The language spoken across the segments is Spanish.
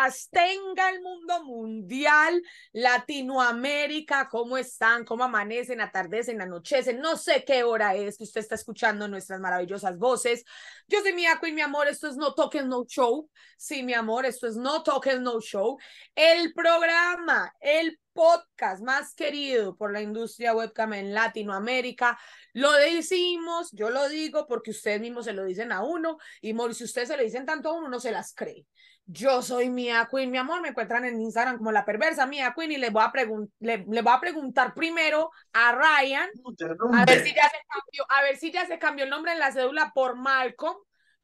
las tenga el mundo mundial, Latinoamérica, ¿cómo están? ¿Cómo amanecen, atardecen, anochecen? No sé qué hora es que usted está escuchando nuestras maravillosas voces. Yo soy Mia Queen, mi amor, esto es No Token No Show. Sí, mi amor, esto es No Token No Show. El programa, el podcast más querido por la industria webcam en Latinoamérica. Lo decimos, yo lo digo porque ustedes mismos se lo dicen a uno y si ustedes se lo dicen tanto a uno, no se las cree. Yo soy Mia Queen, mi amor, me encuentran en Instagram como la perversa Mia Queen y les voy a, le, le voy a preguntar primero a Ryan a ver, si ya se cambió, a ver si ya se cambió el nombre en la cédula por Malcolm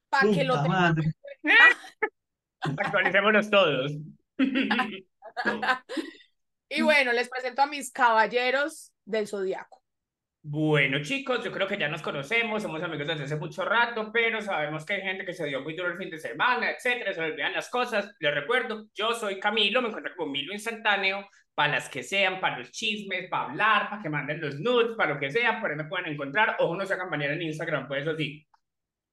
para que lo tengan. Actualicémonos todos. Y bueno, les presento a mis caballeros del zodiaco. Bueno, chicos, yo creo que ya nos conocemos, somos amigos desde hace mucho rato, pero sabemos que hay gente que se dio muy duro el fin de semana, etcétera, se olvidan las cosas. Les recuerdo, yo soy Camilo, me encuentro con Milo Instantáneo, para las que sean, para los chismes, para hablar, para que manden los nudes, para lo que sea, por ahí me pueden encontrar, o uno se hagan en Instagram, pues eso sí.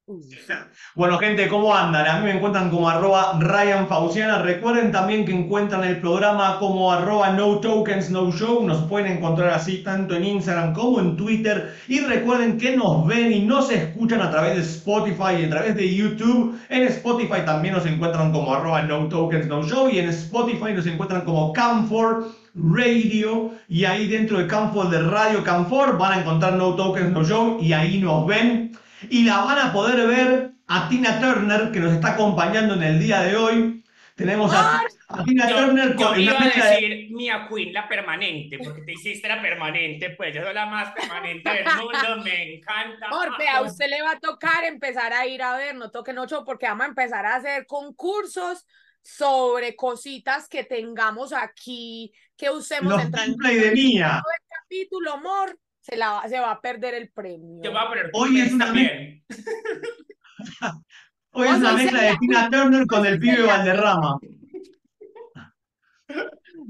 Bueno, gente, ¿cómo andan? A mí me encuentran como arroba Ryan Fauciana. Recuerden también que encuentran el programa como arroba No Tokens No Show. Nos pueden encontrar así tanto en Instagram como en Twitter. Y recuerden que nos ven y nos escuchan a través de Spotify y a través de YouTube. En Spotify también nos encuentran como arroba No Tokens No Show. Y en Spotify nos encuentran como Camfor Radio. Y ahí dentro de Camfor de Radio Camfor van a encontrar No Tokens No Show. Y ahí nos ven y la van a poder ver a Tina Turner, que nos está acompañando en el día de hoy. Tenemos a, Tina Turner con yo iba a decir Mia Queen, la permanente, porque te hiciste la permanente, pues yo soy la más permanente del mundo, me encanta. Porque a usted le va a tocar empezar a ir a ver, no toquen ocho, porque vamos a empezar a hacer concursos sobre cositas que tengamos aquí, que usemos Los en de mía. El capítulo, amor, se, la, se va a perder el premio. va a perder Hoy es una también. Hoy es una mezcla de Tina Turner con el pibe Valderrama.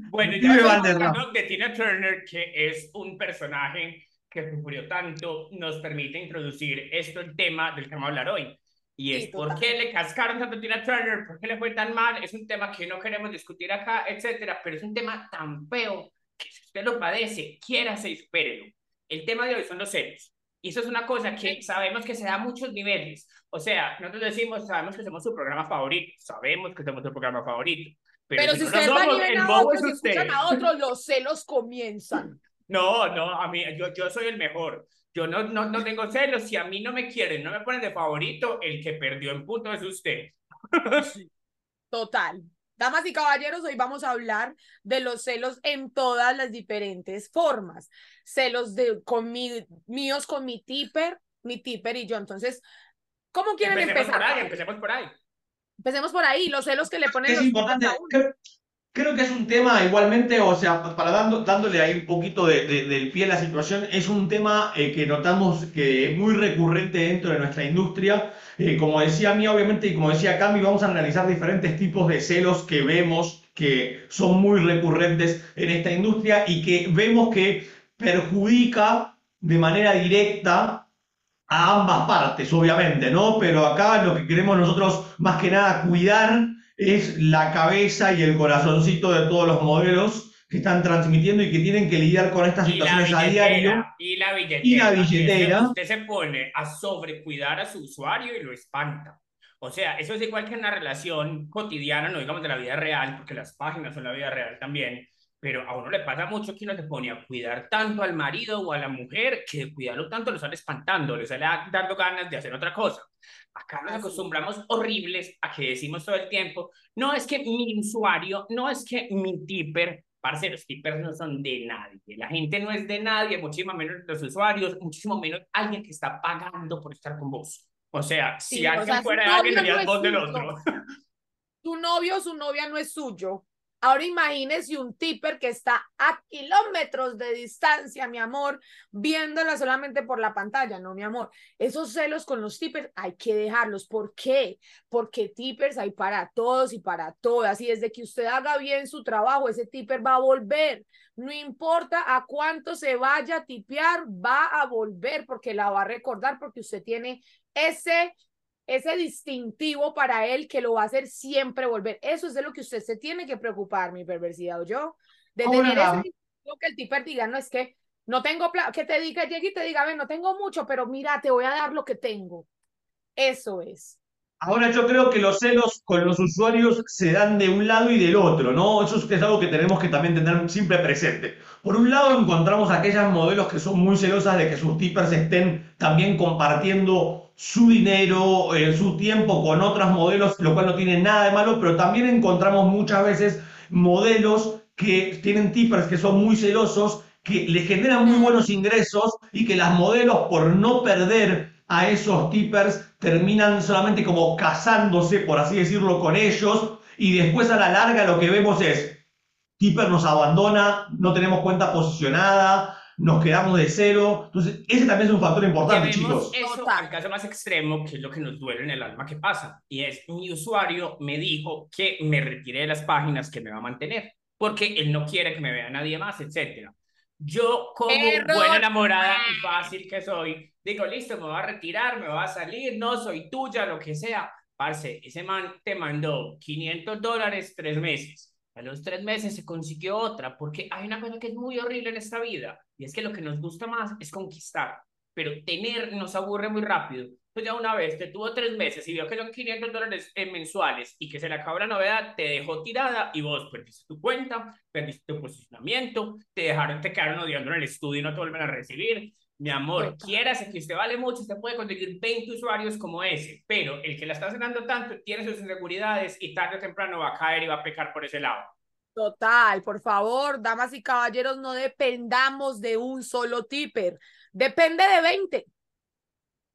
Bueno, ya hablando de Tina Turner, que es un personaje que sufrió tanto, nos permite introducir esto, el tema del que vamos a hablar hoy. Y es por qué le cascaron tanto a Tina Turner, por qué le fue tan mal. Es un tema que no queremos discutir acá, etcétera, pero es un tema tan feo que si usted lo padece, quiérase y supérelo. El tema de hoy son los celos. Y eso es una cosa que sabemos que se da a muchos niveles. O sea, nosotros decimos, sabemos que somos su programa favorito, sabemos que somos su programa favorito. Pero, si, ustedes van y a otros y escuchan a otros, los celos comienzan. No, no, a mí, yo, yo soy el mejor. Yo no, no, no tengo celos. Si a mí no me quieren, no me ponen de favorito, el que perdió en punto es usted. Total. Damas y caballeros, hoy vamos a hablar de los celos en todas las diferentes formas. Celos de, con míos con mi tipper, mi tipper y yo. Entonces, ¿cómo quieren empecemos empezar? Por ahí, empecemos por ahí. Empecemos por ahí, los celos que le ponen es los importante. Creo, que es un tema igualmente, o sea, para dando, dándole ahí un poquito de, del pie a la situación, es un tema eh, que notamos que es muy recurrente dentro de nuestra industria eh, como decía mí, obviamente, y como decía Cami, vamos a analizar diferentes tipos de celos que vemos que son muy recurrentes en esta industria y que vemos que perjudica de manera directa a ambas partes, obviamente, ¿no? Pero acá lo que queremos nosotros más que nada cuidar es la cabeza y el corazoncito de todos los modelos que están transmitiendo y que tienen que lidiar con estas situaciones a diario. Y la billetera. Y la billetera. Usted se pone a sobrecuidar a su usuario y lo espanta. O sea, eso es igual que en una relación cotidiana, no digamos de la vida real, porque las páginas son la vida real también, pero a uno le pasa mucho que uno se pone a cuidar tanto al marido o a la mujer que de cuidarlo tanto lo sale espantando, le sale dando ganas de hacer otra cosa. Acá nos acostumbramos horribles a que decimos todo el tiempo, no es que mi usuario, no es que mi tipper, parce, los tippers no son de nadie. La gente no es de nadie, muchísimo menos los usuarios, muchísimo menos alguien que está pagando por estar con vos. O sea, si alguien fuera alguien, sería voz del otro. Tu novio o su novia no es suyo. Ahora imagínese un tipper que está a kilómetros de distancia, mi amor, viéndola solamente por la pantalla, no, mi amor. Esos celos con los tippers hay que dejarlos. ¿Por qué? Porque tippers hay para todos y para todas. Y desde que usted haga bien su trabajo, ese tipper va a volver. No importa a cuánto se vaya a tipear, va a volver porque la va a recordar porque usted tiene ese ese distintivo para él que lo va a hacer siempre volver. Eso es de lo que usted se tiene que preocupar, mi perversidad o yo, de tener ese distintivo que el tipper diga, no es que no tengo plata, que te diga, llegue y te diga, ven, no tengo mucho, pero mira, te voy a dar lo que tengo. Eso es. Ahora yo creo que los celos con los usuarios se dan de un lado y del otro, ¿no? Eso es algo que tenemos que también tener siempre presente. Por un lado encontramos aquellas modelos que son muy celosas de que sus tippers estén también compartiendo su dinero, eh, su tiempo con otros modelos, lo cual no tiene nada de malo, pero también encontramos muchas veces modelos que tienen tippers que son muy celosos, que le generan muy buenos ingresos y que las modelos por no perder a esos tippers terminan solamente como casándose, por así decirlo, con ellos y después a la larga lo que vemos es tipper nos abandona, no tenemos cuenta posicionada, nos quedamos de cero. Entonces, ese también es un factor importante, chicos. Eso al caso más extremo, que es lo que nos duele en el alma que pasa, y es mi usuario me dijo que me retire de las páginas que me va a mantener, porque él no quiere que me vea nadie más, etcétera. Yo, como buena enamorada y fácil que soy, digo, listo, me voy a retirar, me voy a salir, no soy tuya, lo que sea. Parce, ese man te mandó 500 dólares tres meses. A los tres meses se consiguió otra, porque hay una cosa que es muy horrible en esta vida, y es que lo que nos gusta más es conquistar, pero tener nos aburre muy rápido pues ya una vez te tuvo tres meses y vio que son 500 dólares mensuales y que se le acabó la novedad, te dejó tirada y vos perdiste tu cuenta, perdiste tu posicionamiento, te dejaron, te quedaron odiando en el estudio y no te vuelven a recibir. Mi amor, quieras que usted vale mucho, usted puede conseguir 20 usuarios como ese, pero el que la está cenando tanto tiene sus inseguridades y tarde o temprano va a caer y va a pecar por ese lado. Total, por favor, damas y caballeros, no dependamos de un solo tipper, depende de 20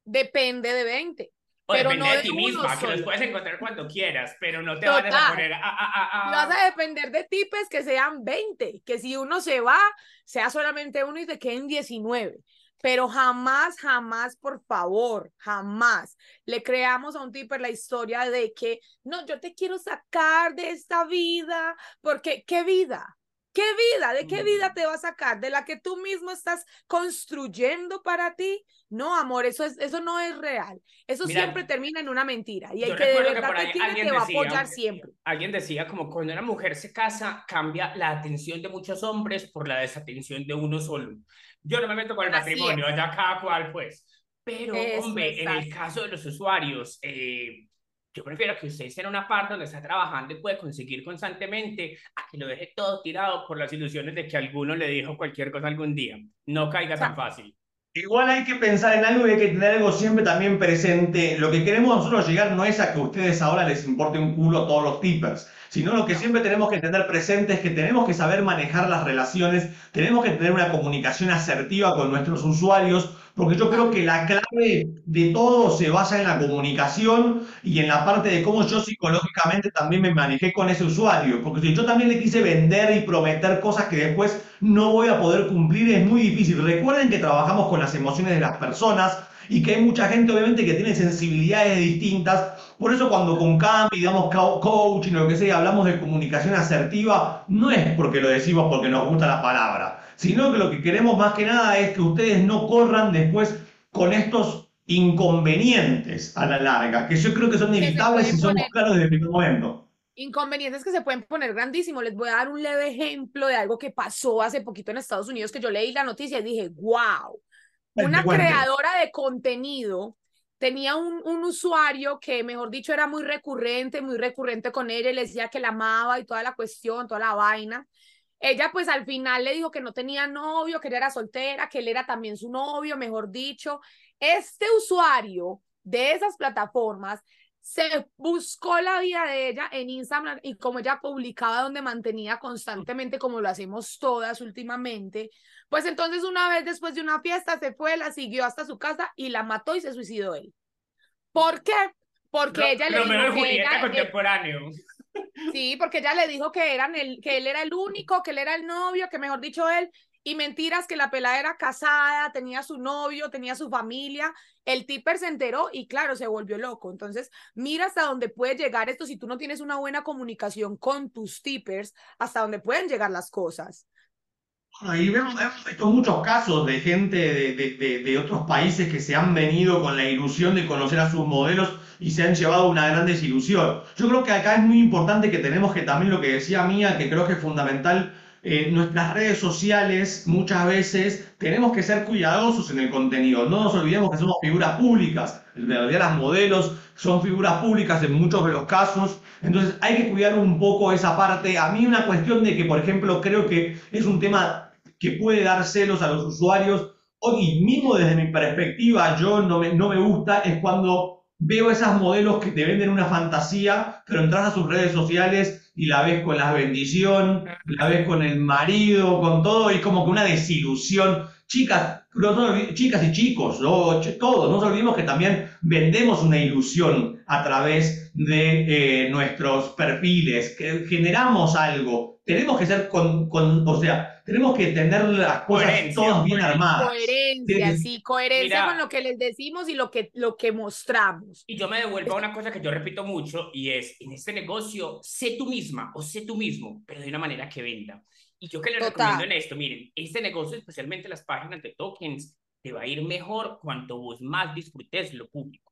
depende de 20. O pero depende no de, ti misma, que los puedes encontrar cuando quieras, pero no te van a poner a, a, a, Vas a depender de tipes que sean 20, que si uno se va, sea solamente uno y te queden 19. Pero jamás, jamás, por favor, jamás le creamos a un tipper la historia de que, no, yo te quiero sacar de esta vida, porque, ¿qué vida? ¿Qué vida? ¿De qué vida mm. te va a sacar? ¿De la que tú mismo estás construyendo para ti? No, amor, eso, es, eso no es real. Eso siempre termina en una mentira. Y el que de verdad te quiere te va a apoyar siempre. Alguien decía como cuando una mujer se casa, cambia la atención de muchos hombres por la desatención de uno solo. Yo no me meto con el matrimonio, allá cada cual pues. Pero, hombre, en el caso de los usuarios, eh, yo prefiero que usted esté en una parte donde está trabajando y puede conseguir constantemente a que lo deje todo tirado por las ilusiones de que alguno le dijo cualquier cosa algún día. No caiga tan fácil. Igual hay que pensar en algo y hay que tener algo siempre también presente. Lo que queremos nosotros llegar no es a que a ustedes ahora les importe un culo todos los tippers, sino lo que siempre tenemos que tener presente es que tenemos que saber manejar las relaciones, tenemos que tener una comunicación asertiva con nuestros usuarios, porque yo creo que la clave de todo se basa en la comunicación y en la parte de cómo yo psicológicamente también me manejé con ese usuario. Porque si yo también le quise vender y prometer cosas que después no voy a poder cumplir, es muy difícil. Recuerden que trabajamos con las emociones de las personas y que hay mucha gente obviamente que tiene sensibilidades distintas. Por eso cuando con Cam y digamos coaching o lo que sea, hablamos de comunicación asertiva, no es porque lo decimos porque nos gusta la palabra sino que lo que queremos más que nada es que ustedes no corran después con estos inconvenientes a la larga, que yo creo que son inevitables si somos claros desde el primer momento. Inconvenientes que se pueden poner grandísimos. Les voy a dar un leve ejemplo de algo que pasó hace poquito en Estados Unidos, que yo leí la noticia y dije, wow, una creadora de contenido tenía un, un, usuario que, mejor dicho, era muy recurrente, muy recurrente con ella, y le decía que la amaba y toda la cuestión, toda la vaina. Ella pues al final le dijo que no tenía novio, que ella era soltera, que él era también su novio, mejor dicho. Este usuario de esas plataformas se buscó la vida de ella en Instagram y como ella publicaba donde mantenía constantemente, como lo hacemos todas últimamente, pues entonces una vez después de una fiesta se fue, la siguió hasta su casa y la mató y se suicidó él. ¿Por qué? Porque ella le dijo que ella, contemporáneo. Sí, porque ella le dijo que, el, que él era el único, que él era el novio, que mejor dicho él, y mentiras que la pelada era casada, tenía su novio, tenía su familia. El tipper se enteró y claro, se volvió loco. Entonces, mira hasta dónde puede llegar esto si tú no tienes una buena comunicación con tus tippers, hasta dónde pueden llegar las cosas. Y vemos, hemos visto muchos casos de gente de, de, de, otros países que se han venido con la ilusión de conocer a sus modelos y se han llevado una gran desilusión. Yo creo que acá es muy importante que tenemos que también lo que decía Mía, que creo que es fundamental, en nuestras redes sociales muchas veces tenemos que ser cuidadosos en el contenido. No nos olvidemos que somos figuras públicas. En realidad las modelos son figuras públicas en muchos de los casos. Entonces hay que cuidar un poco esa parte. A mí una cuestión de que, por ejemplo, creo que es un tema que puede dar celos a los usuarios. Hoy mismo desde mi perspectiva, yo no me, no me gusta, es cuando veo esas modelos que te venden una fantasía, pero entras a sus redes sociales y la ves con la bendición, la ves con el marido, con todo, y como que una desilusión. Chicas, chicas y chicos, todos, no nos olvidemos que también vendemos una ilusión a través de eh, nuestros perfiles, que generamos algo. Tenemos que ser con, con o sea, tenemos que tener las cosas todas bien armadas. Coherencia, sí, coherencia con lo que les decimos y lo que, lo que mostramos. Y yo me devuelvo a una cosa que yo repito mucho y es, en este negocio, sé tú misma o sé tú mismo, pero de una manera que venda. Y yo que les recomiendo en esto, miren, este negocio, especialmente las páginas de tokens, te va a ir mejor cuanto vos más disfrutes lo público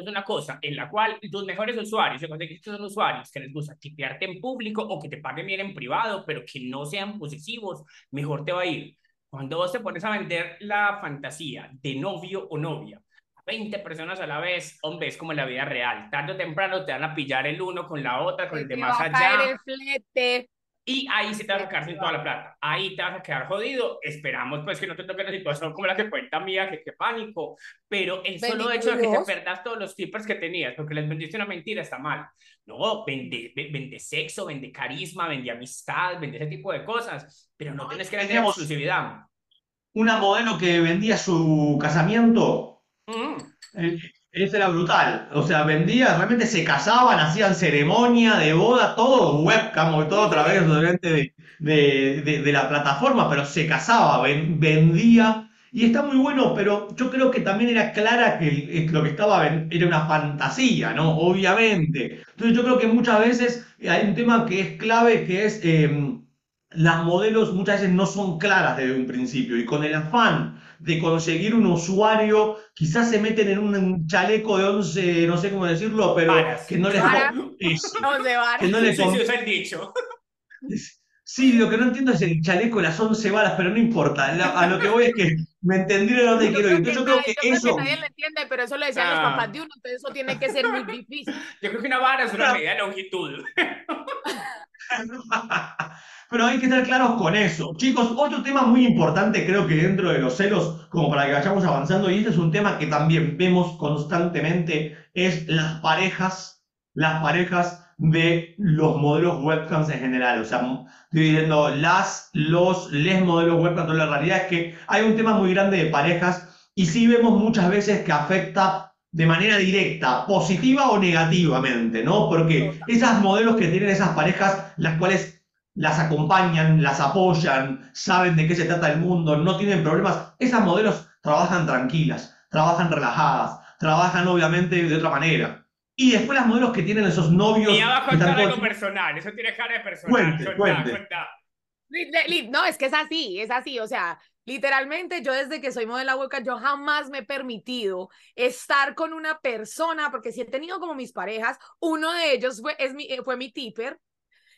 es una cosa en la cual tus mejores usuarios, que son usuarios que les gusta tipearte en público o que te paguen bien en privado, pero que no sean posesivos, mejor te va a ir. Cuando vos te pones a vender la fantasía de novio o novia, 20 personas a la vez, hombre, es como en la vida real. Tarde o temprano te van a pillar el uno con la otra, con el de más allá. el flete. Y ahí se te vas a quedar sin toda la plata. Ahí te vas a quedar jodido. Esperamos pues que no te toque la situación como la que cuenta mía, que qué pánico. Pero el solo hecho de que te perdas todos los tippers que tenías, porque les vendiste una mentira, está mal. No, vende, vende sexo, vende carisma, vende amistad, vende ese tipo de cosas. Pero no tienes que vender exclusividad. Una modelo que vendía su casamiento. Mm. Eh, eso era brutal. O sea, vendía, realmente se casaban, hacían ceremonia de boda, todo webcam, todo a través de, de, de, la plataforma, pero se casaba, vendía. Y está muy bueno, pero yo creo que también era clara que lo que estaba era una fantasía, ¿no? Obviamente. Entonces yo creo que muchas veces hay un tema que es clave, que es em, las modelos muchas veces no son claras desde un principio y con el afán de conseguir un usuario, quizás se meten en un chaleco de 11, no sé cómo decirlo, pero que no les... que no les el dicho. Sí, lo que no entiendo es el chaleco de las 11 balas, pero no importa. a lo que voy es que me entendieron dónde quiero ir. yo creo que eso. nadie lo entiende, pero eso lo decían los ah. papás de uno, entonces eso tiene que ser muy difícil. Yo creo que una vara es una medida de longitud. Pero hay que estar claros con eso. Chicos, otro tema muy importante creo que dentro de los celos, como para que vayamos avanzando, y este es un tema que también vemos constantemente, es las parejas, las parejas de los modelos webcams en general. O sea, estoy diciendo las, los, les modelos webcams. Pero la realidad es que hay un tema muy grande de parejas y sí vemos muchas veces que afecta de manera directa, positiva o negativamente, ¿no? Porque esas modelos que tienen esas parejas, las cuales las acompañan, las apoyan, saben de qué se trata el mundo, no tienen problemas. Esas modelos trabajan tranquilas, trabajan relajadas, trabajan obviamente de otra manera. Y después las modelos que tienen esos novios. Y abajo está algo personal, eso tiene cara de personal. Cuente, No, es que es así, es así, o sea, Literalmente, yo desde que soy modelo hueca, yo jamás me he permitido estar con una persona, porque si he tenido como mis parejas, uno de ellos fue, es mi, fue mi tipper,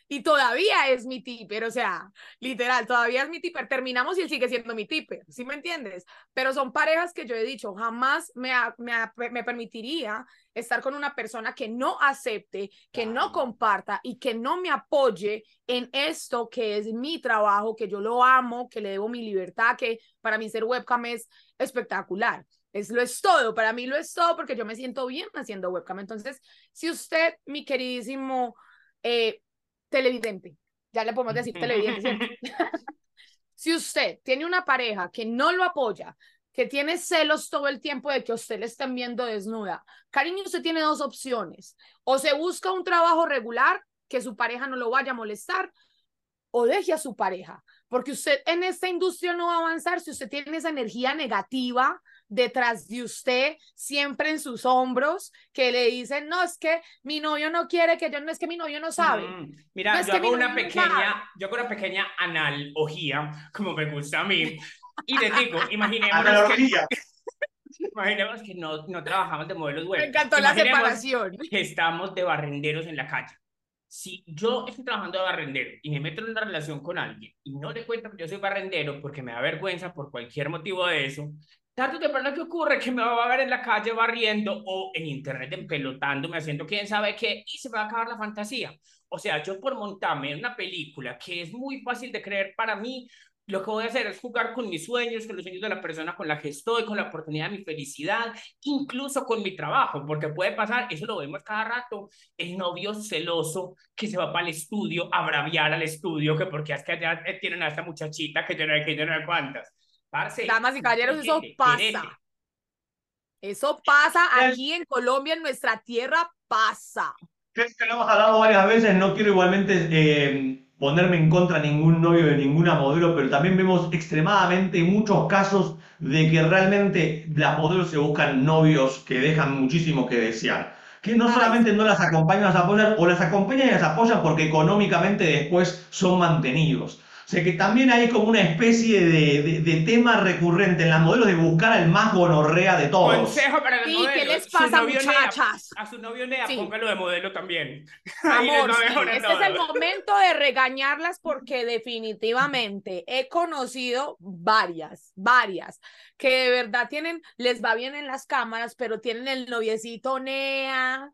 y todavía es mi tipper, o sea, literal, todavía es mi tipper. Terminamos y él sigue siendo mi tipper, ¿sí me entiendes? Pero son parejas que yo he dicho, jamás me, me, me permitiría estar con una persona que no acepte, que no comparta y que no me apoye en esto que es mi trabajo, que yo lo amo, que le debo mi libertad, que para mí ser webcam es espectacular. Es lo es todo, para mí lo es todo porque yo me siento bien haciendo webcam. Entonces, si usted, mi queridísimo eh, televidente, ya le podemos decir televidente, si usted tiene una pareja que no lo apoya, que tiene celos todo el tiempo de que usted le estén viendo desnuda, cariño, usted tiene dos opciones, o se busca un trabajo regular que su pareja no lo vaya a molestar, o deje a su pareja, porque usted en esta industria no va a avanzar si usted tiene esa energía negativa detrás de usted, siempre en sus hombros, que le dicen, no, es que mi novio no quiere que yo, no es que mi novio no sabe. Mm, Mira, yo hago una pequeña, yo hago una pequeña analogía, como me gusta a mí, y les digo, imaginemos que, imaginemos que no, no trabajamos de modelos web. Me encantó la separación. Que estamos de barrenderos en la calle si yo estoy trabajando de barrendero y me meto en una relación con alguien y no le cuento que yo soy barrendero porque me da vergüenza por cualquier motivo de eso, tarde o temprano que ocurre que me va a ver en la calle barriendo o en internet empelotándome haciendo quién sabe qué y se va a acabar la fantasía. O sea, yo por montarme en una película que es muy fácil de creer para mí, lo que voy a hacer es jugar con mis sueños, con los sueños de la persona con la que estoy, con la oportunidad de mi felicidad, incluso con mi trabajo, porque puede pasar, eso lo vemos cada rato, el novio celoso que se va para el estudio a braviar al estudio, que porque es que allá tienen a esta muchachita que no que yo no cuántas. Damas y caballeros, eso pasa. Eso pasa aquí en Colombia, en nuestra tierra, pasa. Es que lo hemos hablado varias veces, no quiero igualmente... Eh ponerme en contra de ningún novio de ninguna modelo, pero también vemos extremadamente muchos casos de que realmente las modelos se buscan novios que dejan muchísimo que desear. Que no solamente no las acompañan, las apoyan, o las acompañan y las apoyan porque económicamente después son mantenidos. O sea que también hay como una especie de, de, tema recurrente en las modelos de buscar al más gonorrea de todos. Consejo para los modelos. ¿qué les pasa, muchachas? a su novio Nea, póngalo de modelo también. Amor, este es el momento de regañarlas porque definitivamente he conocido varias, varias, que de verdad tienen, les va bien en las cámaras, pero tienen el noviecito Nea,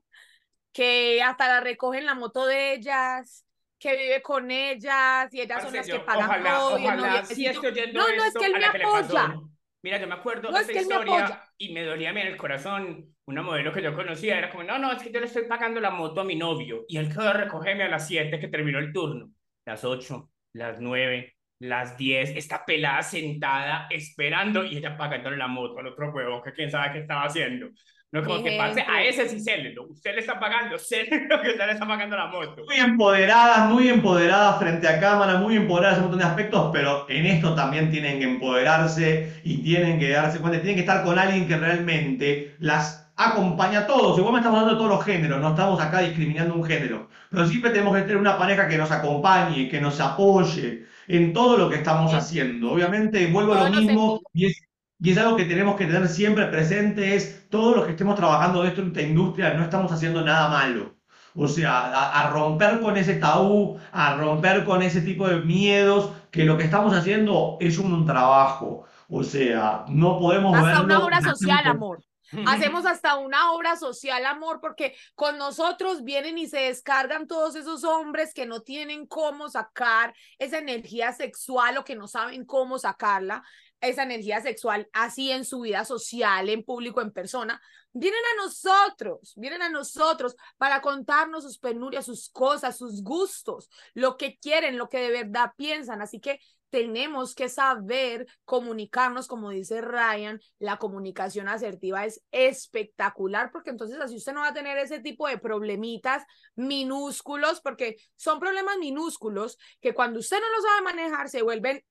que hasta la recogen la moto de ellas que vive con ellas y ellas son las que pagan todo. Ojalá, y estoy no, no, es que él me apoya. Mira, yo me acuerdo de esa historia y me dolía a mí en el corazón. Una modelo que yo conocía era como, no, no, es que yo le estoy pagando la moto a mi novio y él quedó a recogerme a las 7 que terminó el turno. Las 8, las 9, las 10, está pelada sentada esperando y ella pagándole la moto al otro huevo que quién sabe qué estaba haciendo. No como que pase a ese sí lo Usted le está pagando, lo que usted le está pagando la moto. Muy empoderadas, muy empoderadas frente a cámara, muy empoderadas en un montón de aspectos, pero en esto también tienen que empoderarse y tienen que darse cuenta, tienen que estar con alguien que realmente las acompaña a todos. Igual me estamos hablando de todos los géneros, no estamos acá discriminando un género, pero siempre tenemos que tener una pareja que nos acompañe, que nos apoye en todo lo que estamos haciendo. Obviamente, vuelvo a lo mismo, y es y es algo que tenemos que tener siempre presente, es todos los que estemos trabajando dentro de esta industria, no estamos haciendo nada malo. O sea, a, romper con ese tabú, a romper con ese tipo de miedos, que lo que estamos haciendo es un, trabajo. O sea, no podemos Hasta una obra social, amor. Hacemos hasta una obra social, amor, porque con nosotros vienen y se descargan todos esos hombres que no tienen cómo sacar esa energía sexual o que no saben cómo sacarla esa energía sexual así en su vida social, en público, en persona, vienen a nosotros, vienen a nosotros para contarnos sus penurias, sus cosas, sus gustos, lo que quieren, lo que de verdad piensan. Así que tenemos que saber comunicarnos, como dice Ryan, la comunicación asertiva es espectacular porque entonces así usted no va a tener ese tipo de problemitas minúsculos, porque son problemas minúsculos que cuando usted no los sabe manejar se vuelven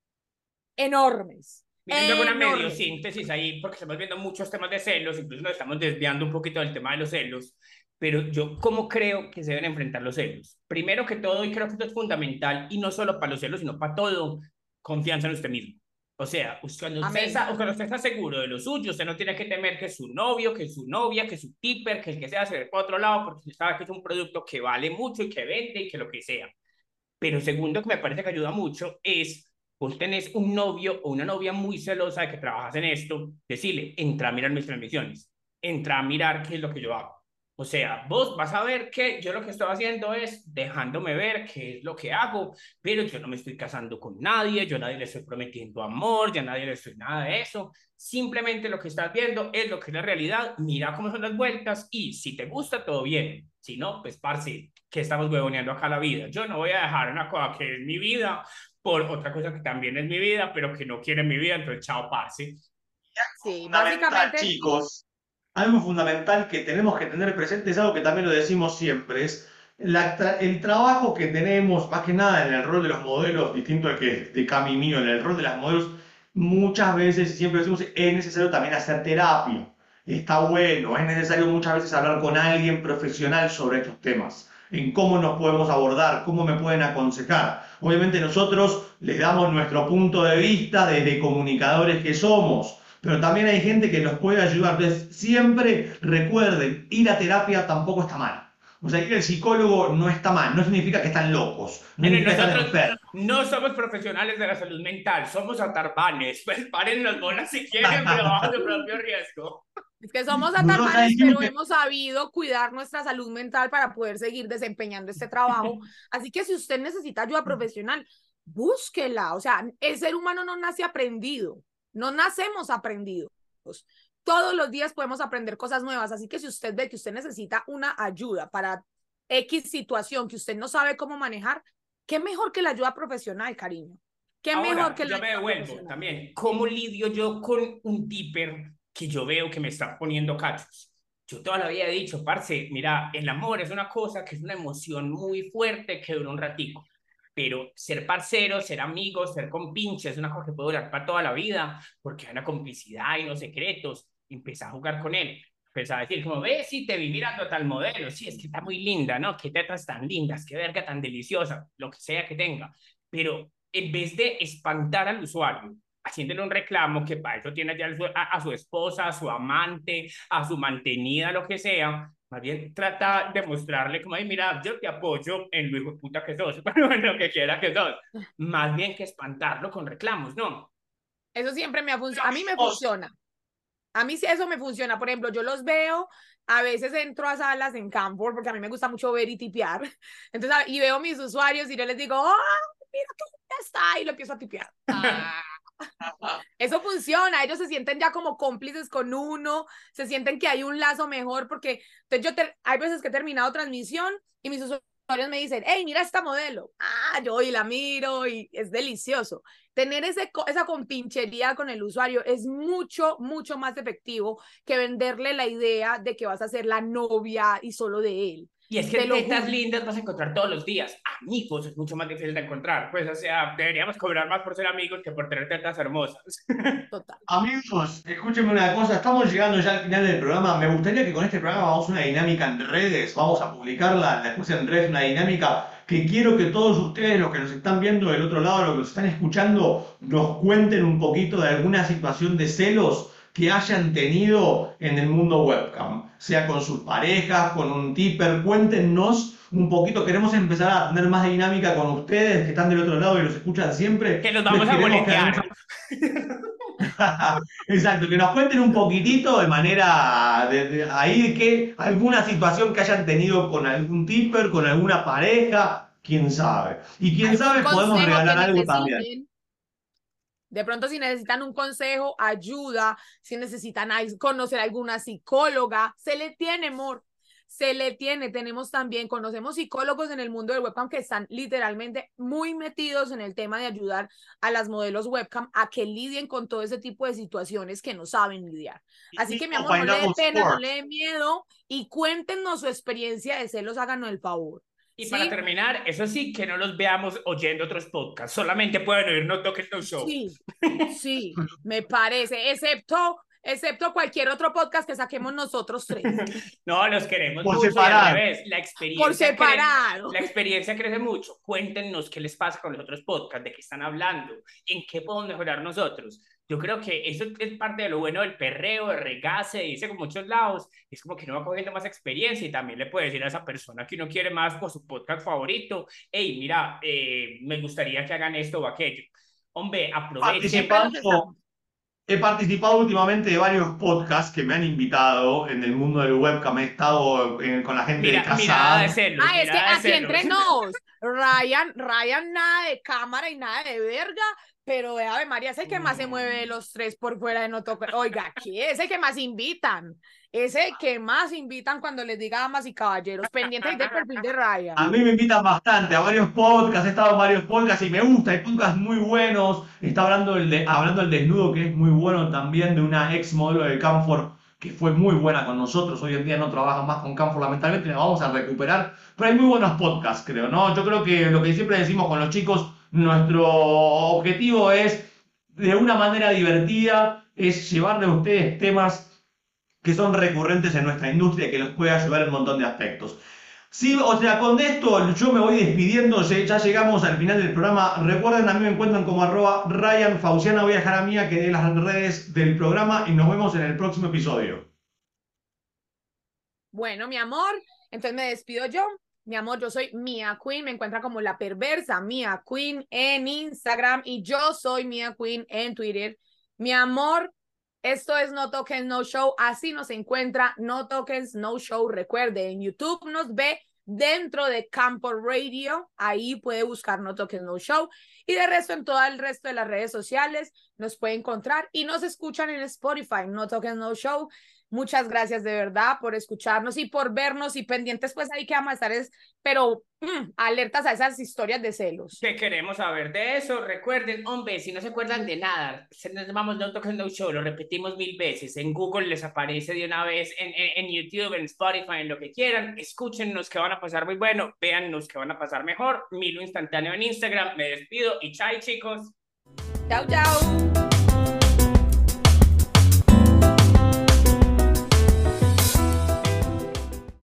enormes. Viendo una medio síntesis ahí, porque estamos viendo muchos temas de celos, incluso nos estamos desviando un poquito del tema de los celos, pero yo, ¿cómo creo que se deben enfrentar los celos? Primero que todo, y creo que esto es fundamental, y no solo para los celos, sino para todo, confianza en usted mismo. O sea, cuando usted, está, cuando usted está seguro de lo suyo, usted no tiene que temer que su novio, que su novia, que su tipper, que el que sea se ve para otro lado, porque usted sabe que es un producto que vale mucho y que vende y que lo que sea. Pero segundo, que me parece que ayuda mucho, es vos tenés un novio o una novia muy celosa de que trabajas en esto, decirle, entra a mirar mis transmisiones, entra a mirar qué es lo que yo hago. O sea, vos vas a ver que yo lo que estoy haciendo es dejándome ver qué es lo que hago, pero yo no me estoy casando con nadie, yo a nadie le estoy prometiendo amor, ya a nadie le estoy nada de eso. Simplemente lo que estás viendo es lo que es la realidad, mira cómo son las vueltas y si te gusta, todo bien. Si no, pues parce, que estamos huevoneando acá la vida. Yo no voy a dejar una cosa que es mi vida por otra cosa que también es mi vida, pero que no quiere mi vida, entonces chao, parce. Sí, básicamente. Chicos, algo fundamental que tenemos que tener presente es algo que también lo decimos siempre, es el trabajo que tenemos, más que nada en el rol de los modelos, distinto al que de Cami mío, en el rol de las modelos, muchas veces, siempre decimos, es necesario también hacer terapia. Está bueno, es necesario muchas veces hablar con alguien profesional sobre estos temas, en cómo nos podemos abordar, cómo me pueden aconsejar. Obviamente nosotros les damos nuestro punto de vista desde comunicadores que somos, pero también hay gente que nos puede ayudar. Entonces, siempre recuerden, ir a terapia tampoco está mal. O sea, ir al psicólogo no está mal, no significa que están locos, no significa que están nosotros no somos profesionales de la salud mental, somos atarbanes. Pues paren las bolas si quieren, pero bajo su propio riesgo. Es que somos dijimos pero hemos sabido cuidar nuestra salud mental para poder seguir desempeñando este trabajo. Así que si usted necesita ayuda profesional, búsquela. O sea, el ser humano no nace aprendido, no nacemos aprendidos. Todos los días podemos aprender cosas nuevas. Así que si usted ve que usted necesita una ayuda para X situación que usted no sabe cómo manejar, qué mejor que la ayuda profesional, cariño. Qué Ahora, mejor que la yo me devuelvo también. ¿Cómo lidio yo con un tipper que yo veo que me está poniendo cachos? Yo toda la vida he dicho, parce, mira, el amor es una cosa que es una emoción muy fuerte que dura un ratico. Pero ser parcero, ser amigos, ser compinche es una cosa que puede durar para toda la vida porque hay una complicidad y unos secretos. Empecé a jugar con él. Empecé a decir, como, ves, si te vi mirando tal modelo. Sí, es que está muy linda, ¿no? Qué tetas tan lindas, qué verga tan deliciosa, lo que sea que tenga. Pero en vez de espantar al usuario, haciéndole un reclamo que para eso tiene ya a su, a, a su esposa, a su amante, a su mantenida, lo que sea, más bien trata de mostrarle como, ay, mira, yo te apoyo en lo hijo puta que sos, pero en lo que quiera que sos. Más bien que espantarlo con reclamos, ¿no? Eso siempre me ha funcionado. A mí me funciona. A mí sí eso me funciona. Por ejemplo, yo los veo, a veces entro a salas en campo porque a mí me gusta mucho ver y tipear. Entonces, y veo mis usuarios y yo les digo, ¡oh, mira qué está! Y lo empiezo a tipear. Ah. Eso funciona, ellos se sienten ya como cómplices con uno, se sienten que hay un lazo mejor porque entonces yo te- hay veces que he terminado transmisión y mis usuarios me dicen, hey, mira esta modelo. Ah, yo y la miro y es delicioso. Tener ese, esa compinchería con el usuario es mucho, mucho más efectivo que venderle la idea de que vas a ser la novia y solo de él. Y es que lo tetas lindas vas a encontrar todos los días. Amigos es mucho más difícil de encontrar. Pues, o sea, deberíamos cobrar más por ser amigos que por tener tetas hermosas. Total. Amigos, escúchenme una cosa, estamos llegando ya al final del programa. Me gustaría que con este programa hagamos una dinámica en redes, vamos a publicarla después en redes, una dinámica que quiero que todos ustedes, los que nos están viendo del otro lado, los que nos están escuchando, nos cuenten un poquito de alguna situación de celos que hayan tenido en el mundo webcam, sea con sus parejas, con un tipper, cuéntenos un poquito, queremos empezar a tener más dinámica con ustedes que están del otro lado y los escuchan siempre. Que los vamos Les a boletear. Exacto, que nos cuenten un poquitito de manera de, de- ahí que alguna situación que hayan tenido con algún tipper, con alguna pareja, quién sabe. Y quién sabe, podemos regalar que algo también. De pronto, si necesitan un consejo, ayuda, si necesitan conocer a alguna psicóloga, se le tiene, amor. Se le tiene. Tenemos también, conocemos psicólogos en el mundo del webcam que están literalmente muy metidos en el tema de ayudar a las modelos webcam a que lidien con todo ese tipo de situaciones que no saben lidiar. Así que, mi amor, no le dé pena, no le dé miedo y cuéntenos su experiencia de celos, háganos el favor. Y Sí. para terminar, eso sí, que no los veamos oyendo otros podcasts. Solamente pueden oír No Toques No Show. Sí, sí, me parece, excepto, excepto cualquier otro podcast que saquemos nosotros tres, No, los queremos Por mucho separado. La experiencia por crece- separado. La experiencia crece mucho. Cuéntenos qué les pasa con los otros podcasts, de qué están hablando, en qué podemos mejorar nosotros. Yo creo que eso es parte de lo bueno del perreo, de regace, dice con muchos lados. Es como que uno va cogiendo más experiencia y también le puede decir a esa persona que uno quiere más por su podcast favorito, hey, mira, eh, me gustaría que hagan esto o aquello. Hombre, aprovechen. Participando, he participado últimamente de varios podcasts que me han invitado en el mundo del webcam. He estado eh, con la gente Mira, de Casa. de celos. Ah, es que celos. entre nos, Ryan, Ryan nada de cámara y nada de verga, pero Ave María es el que más se mueve de los tres por fuera de no tocar. Oiga, ¿qué? Es el que más invitan. Es el que más invitan cuando les diga damas y caballeros, pendientes del perfil de Ryan. A mí me invitan bastante a varios podcasts, he estado en varios podcasts y me gusta, hay podcasts muy buenos. Está hablando el de, hablando el desnudo, que es muy bueno también, de una ex modelo de Camfor que fue muy buena con nosotros. Hoy en día no trabaja más con Camfor, lamentablemente la vamos a recuperar. Pero hay muy buenos podcasts, creo, ¿no? Yo creo que lo que siempre decimos con los chicos, nuestro objetivo es de una manera divertida, es llevarle a ustedes temas que son recurrentes en nuestra industria y que los puede ayudar en un montón de aspectos. Sí, o sea, con esto yo me voy despidiendo, ya llegamos al final del programa. Recuerden, a mí me encuentran como arroba Ryan Fauciana, voy a dejar a Mía que dé las redes del programa y nos vemos en el próximo episodio. Bueno, mi amor, entonces me despido yo. Mi amor, yo soy Mia Queen, me encuentra como la perversa Mia Queen en Instagram y yo soy Mia Queen en Twitter. Mi amor, esto es No Tokens No Show, así nos encuentra No Tokens No Show. Recuerde, en YouTube nos ve dentro de Campo Radio, ahí puede buscar No Tokens No Show y de resto en todo el resto de las redes sociales nos puede encontrar y nos escuchan en Spotify, No Tokens No Show. Muchas gracias de verdad por escucharnos y por vernos y pendientes, pues ahí que vamos a estar, es, pero mm, alertas a esas historias de celos. ¿Qué queremos saber de eso? Recuerden, hombre, si no se acuerdan de nada, nos vamos No Talk No Show, lo repetimos mil veces, en Google les aparece de una vez, en, en, en YouTube, en Spotify, en lo que quieran, escúchennos que van a pasar muy bueno, véannos que van a pasar mejor, Milo Instantáneo en Instagram, me despido y chai chicos. Chao, chao.